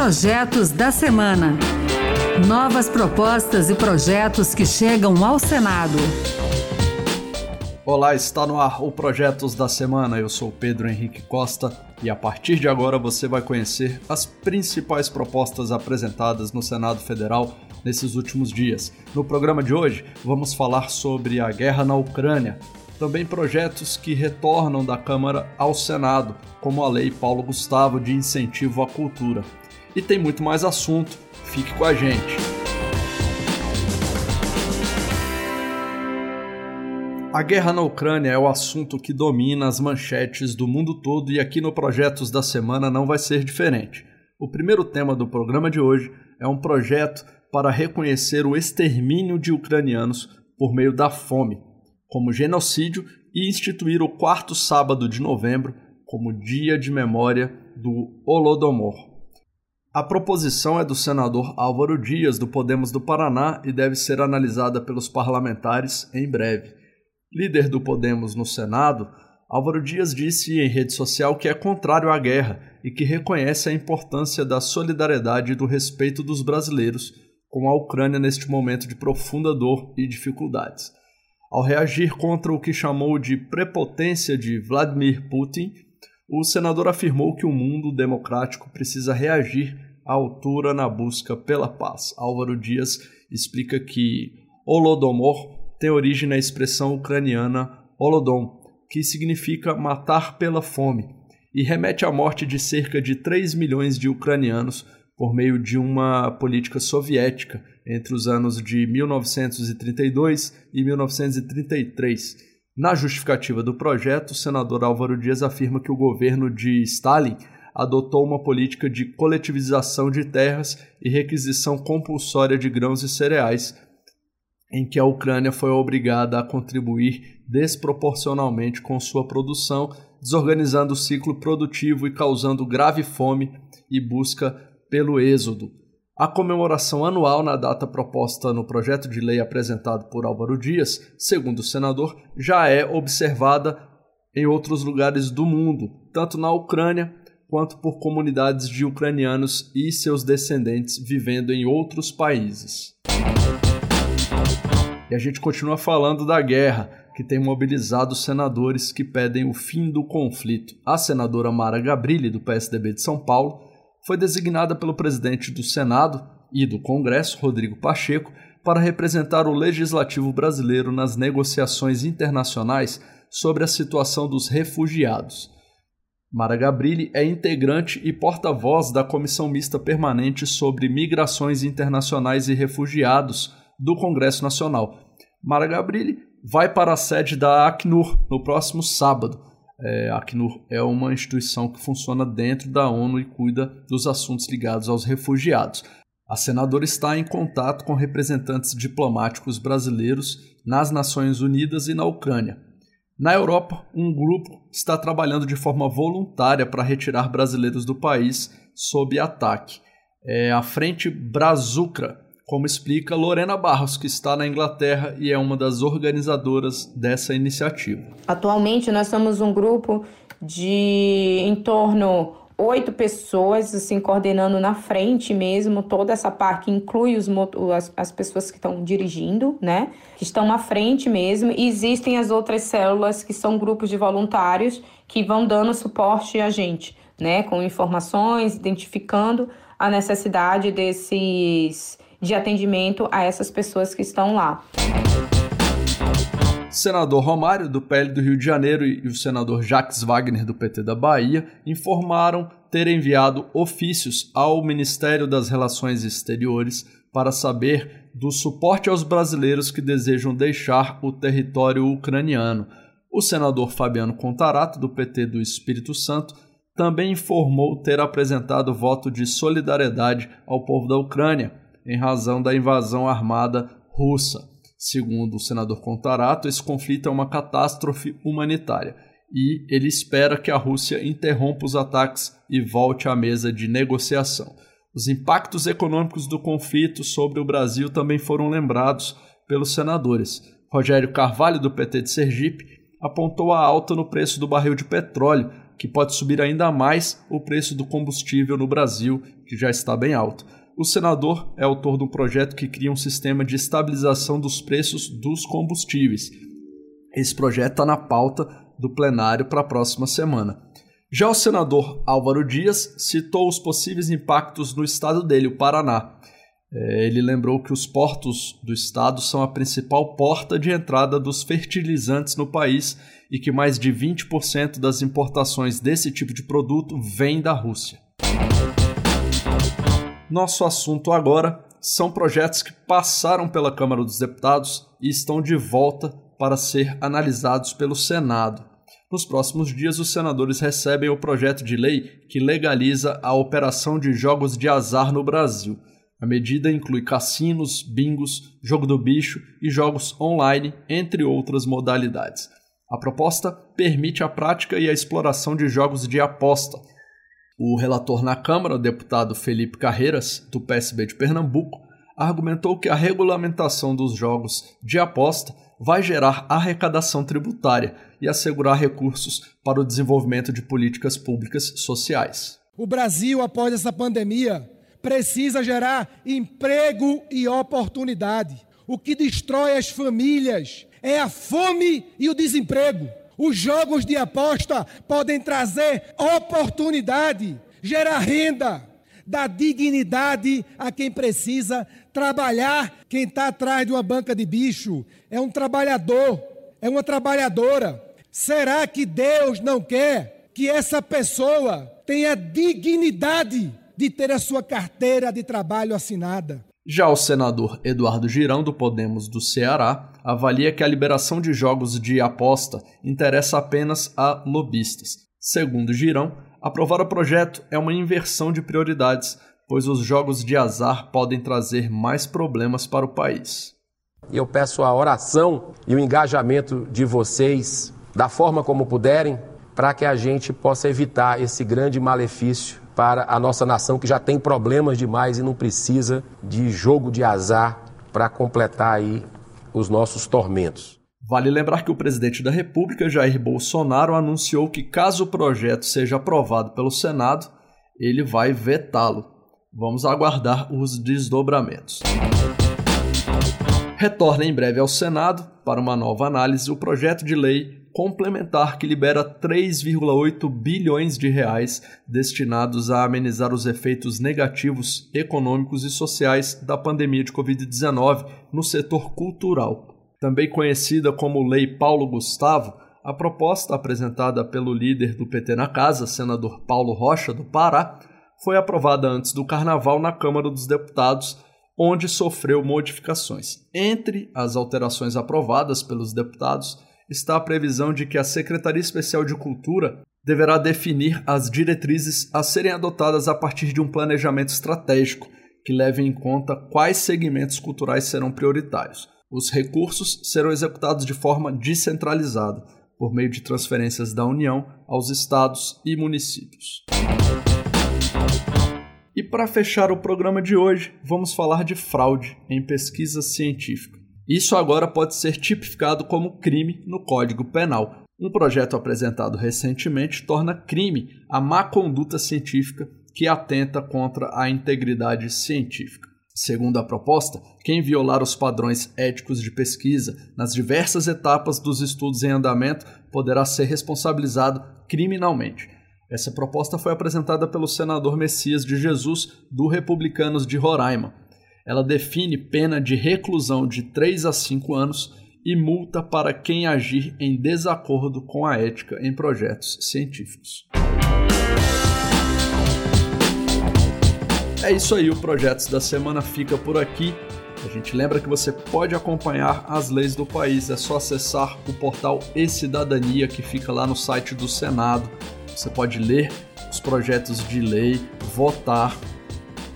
Projetos da Semana. Novas propostas e projetos que chegam ao Senado. Olá, está no ar o Projetos da Semana. Eu sou Pedro Henrique Costa e a partir de agora você vai conhecer as principais propostas apresentadas no Senado Federal nesses últimos dias. No programa de hoje, vamos falar sobre a guerra na Ucrânia, também projetos que retornam da Câmara ao Senado, como a Lei Paulo Gustavo de Incentivo à Cultura. E tem muito mais assunto, fique com a gente. A guerra na Ucrânia é o assunto que domina as manchetes do mundo todo e aqui no Projetos da Semana não vai ser diferente. O primeiro tema do programa de hoje é um projeto para reconhecer o extermínio de ucranianos por meio da fome, como genocídio e instituir o quarto sábado de novembro como Dia de Memória do Holodomor. A proposição é do senador Álvaro Dias, do Podemos do Paraná, e deve ser analisada pelos parlamentares em breve. Líder do Podemos no Senado, Álvaro Dias disse em rede social que é contrário à guerra e que reconhece a importância da solidariedade e do respeito dos brasileiros com a Ucrânia neste momento de profunda dor e dificuldades. Ao reagir contra o que chamou de prepotência de Vladimir Putin, o senador afirmou que o mundo democrático precisa reagir altura na busca pela paz. Álvaro Dias explica que Holodomor tem origem na expressão ucraniana Holodom, que significa matar pela fome, e remete à morte de cerca de 3 milhões de ucranianos por meio de uma política soviética entre os anos de 1932 e 1933. Na justificativa do projeto, o senador Álvaro Dias afirma que o governo de Stalin adotou uma política de coletivização de terras e requisição compulsória de grãos e cereais, em que a Ucrânia foi obrigada a contribuir desproporcionalmente com sua produção, desorganizando o ciclo produtivo e causando grave fome e busca pelo Êxodo. A comemoração anual na data proposta no projeto de lei apresentado por Álvaro Dias, segundo o senador, já é observada em outros lugares do mundo, tanto na Ucrânia quanto por comunidades de ucranianos e seus descendentes vivendo em outros países. E a gente continua falando da guerra, que tem mobilizado senadores que pedem o fim do conflito. A senadora Mara Gabrilli, do PSDB de São Paulo, foi designada pelo presidente do Senado e do Congresso, Rodrigo Pacheco, para representar o legislativo brasileiro nas negociações internacionais sobre a situação dos refugiados. Mara Gabrilli é integrante e porta-voz da Comissão Mista Permanente sobre Migrações Internacionais e Refugiados do Congresso Nacional. Mara Gabrilli vai para a sede da Acnur no próximo sábado é, a Acnur é uma instituição que funciona dentro da ONU e cuida dos assuntos ligados aos refugiados. A senadora está em contato com representantes diplomáticos brasileiros nas Nações Unidas e na Ucrânia. Na Europa, um grupo está trabalhando de forma voluntária para retirar brasileiros do país sob ataque. É a Frente Brazucra, como explica Lorena Barros, que está na Inglaterra e é uma das organizadoras dessa iniciativa. Atualmente nós somos um grupo de em torno oito pessoas, assim, coordenando na frente mesmo, toda essa parte que inclui os, as, as pessoas que estão dirigindo, né? Que estão à frente mesmo. E existem as outras células que são grupos de voluntários que vão dando suporte a gente, né? Com informações, identificando a necessidade desses de atendimento a essas pessoas que estão lá. Senador Romário, do PL do Rio de Janeiro, e o senador Jacques Wagner, do PT da Bahia, informaram ter enviado ofícios ao Ministério das Relações Exteriores para saber do suporte aos brasileiros que desejam deixar o território ucraniano. O senador Fabiano Contarato, do PT do Espírito Santo, também informou ter apresentado voto de solidariedade ao povo da Ucrânia em razão da invasão armada russa. Segundo o senador Contarato, esse conflito é uma catástrofe humanitária e ele espera que a Rússia interrompa os ataques e volte à mesa de negociação. Os impactos econômicos do conflito sobre o Brasil também foram lembrados pelos senadores. Rogério Carvalho, do PT de Sergipe, apontou a alta no preço do barril de petróleo, que pode subir ainda mais o preço do combustível no Brasil, que já está bem alto. O senador é autor de um projeto que cria um sistema de estabilização dos preços dos combustíveis. Esse projeto está na pauta do plenário para a próxima semana. Já o senador Álvaro Dias citou os possíveis impactos no estado dele, o Paraná. É, ele lembrou que os portos do estado são a principal porta de entrada dos fertilizantes no país e que mais de 20% das importações desse tipo de produto vem da Rússia. Nosso assunto agora são projetos que passaram pela Câmara dos Deputados e estão de volta para ser analisados pelo Senado. Nos próximos dias, os senadores recebem o projeto de lei que legaliza a operação de jogos de azar no Brasil. A medida inclui cassinos, bingos, jogo do bicho e jogos online, entre outras modalidades. A proposta permite a prática e a exploração de jogos de aposta, o relator na Câmara, o deputado Felipe Carreiras, do PSB de Pernambuco, argumentou que a regulamentação dos jogos de aposta vai gerar arrecadação tributária e assegurar recursos para o desenvolvimento de políticas públicas sociais. O Brasil, após essa pandemia, precisa gerar emprego e oportunidade. O que destrói as famílias é a fome e o desemprego. Os jogos de aposta podem trazer oportunidade, gerar renda, dar dignidade a quem precisa trabalhar. Quem está atrás de uma banca de bicho é um trabalhador, é uma trabalhadora. Será que Deus não quer que essa pessoa tenha dignidade de ter a sua carteira de trabalho assinada? Já o senador Eduardo Girão, do Podemos do Ceará, avalia que a liberação de jogos de aposta interessa apenas a lobistas. Segundo Girão, aprovar o projeto é uma inversão de prioridades, pois os jogos de azar podem trazer mais problemas para o país. Eu peço a oração e o engajamento de vocês, da forma como puderem, para que a gente possa evitar esse grande malefício para a nossa nação que já tem problemas demais e não precisa de jogo de azar para completar aí os nossos tormentos. Vale lembrar que o presidente da República, Jair Bolsonaro, anunciou que caso o projeto seja aprovado pelo Senado, ele vai vetá-lo. Vamos aguardar os desdobramentos. Retorna em breve ao Senado para uma nova análise o projeto de lei complementar que libera 3,8 bilhões de reais destinados a amenizar os efeitos negativos econômicos e sociais da pandemia de Covid-19 no setor cultural. Também conhecida como Lei Paulo Gustavo, a proposta apresentada pelo líder do PT na casa, senador Paulo Rocha, do Pará, foi aprovada antes do Carnaval na Câmara dos Deputados, onde sofreu modificações. Entre as alterações aprovadas pelos deputados está a previsão de que a Secretaria Especial de Cultura deverá definir as diretrizes a serem adotadas a partir de um planejamento estratégico que leve em conta quais segmentos culturais serão prioritários. Os recursos serão executados de forma descentralizada, por meio de transferências da União aos estados e municípios. E para fechar o programa de hoje, vamos falar de fraude em pesquisa científica. Isso agora pode ser tipificado como crime no Código Penal. Um projeto apresentado recentemente torna crime a má conduta científica que atenta contra a integridade científica. Segundo a proposta, quem violar os padrões éticos de pesquisa nas diversas etapas dos estudos em andamento poderá ser responsabilizado criminalmente. Essa proposta foi apresentada pelo senador Messias de Jesus, do Republicanos de Roraima ela define pena de reclusão de 3 a 5 anos e multa para quem agir em desacordo com a ética em projetos científicos. É isso aí, o Projetos da Semana fica por aqui. A gente lembra que você pode acompanhar as leis do país, é só acessar o portal E-Cidadania que fica lá no site do Senado. Você pode ler os projetos de lei, votar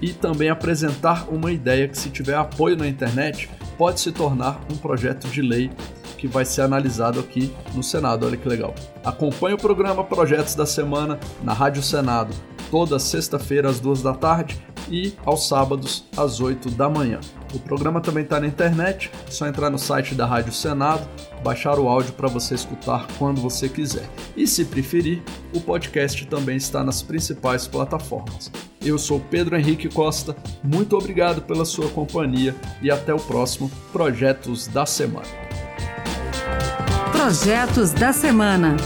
e também apresentar uma ideia que, se tiver apoio na internet, pode se tornar um projeto de lei que vai ser analisado aqui no Senado. Olha que legal. Acompanhe o programa Projetos da Semana na Rádio Senado, toda sexta-feira às duas da tarde e aos sábados às oito da manhã. O programa também está na internet, é só entrar no site da Rádio Senado, baixar o áudio para você escutar quando você quiser. E se preferir, o podcast também está nas principais plataformas. Eu sou Pedro Henrique Costa, muito obrigado pela sua companhia e até o próximo Projetos da Semana. Projetos da Semana.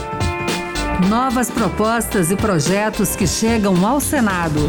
Novas propostas e projetos que chegam ao Senado.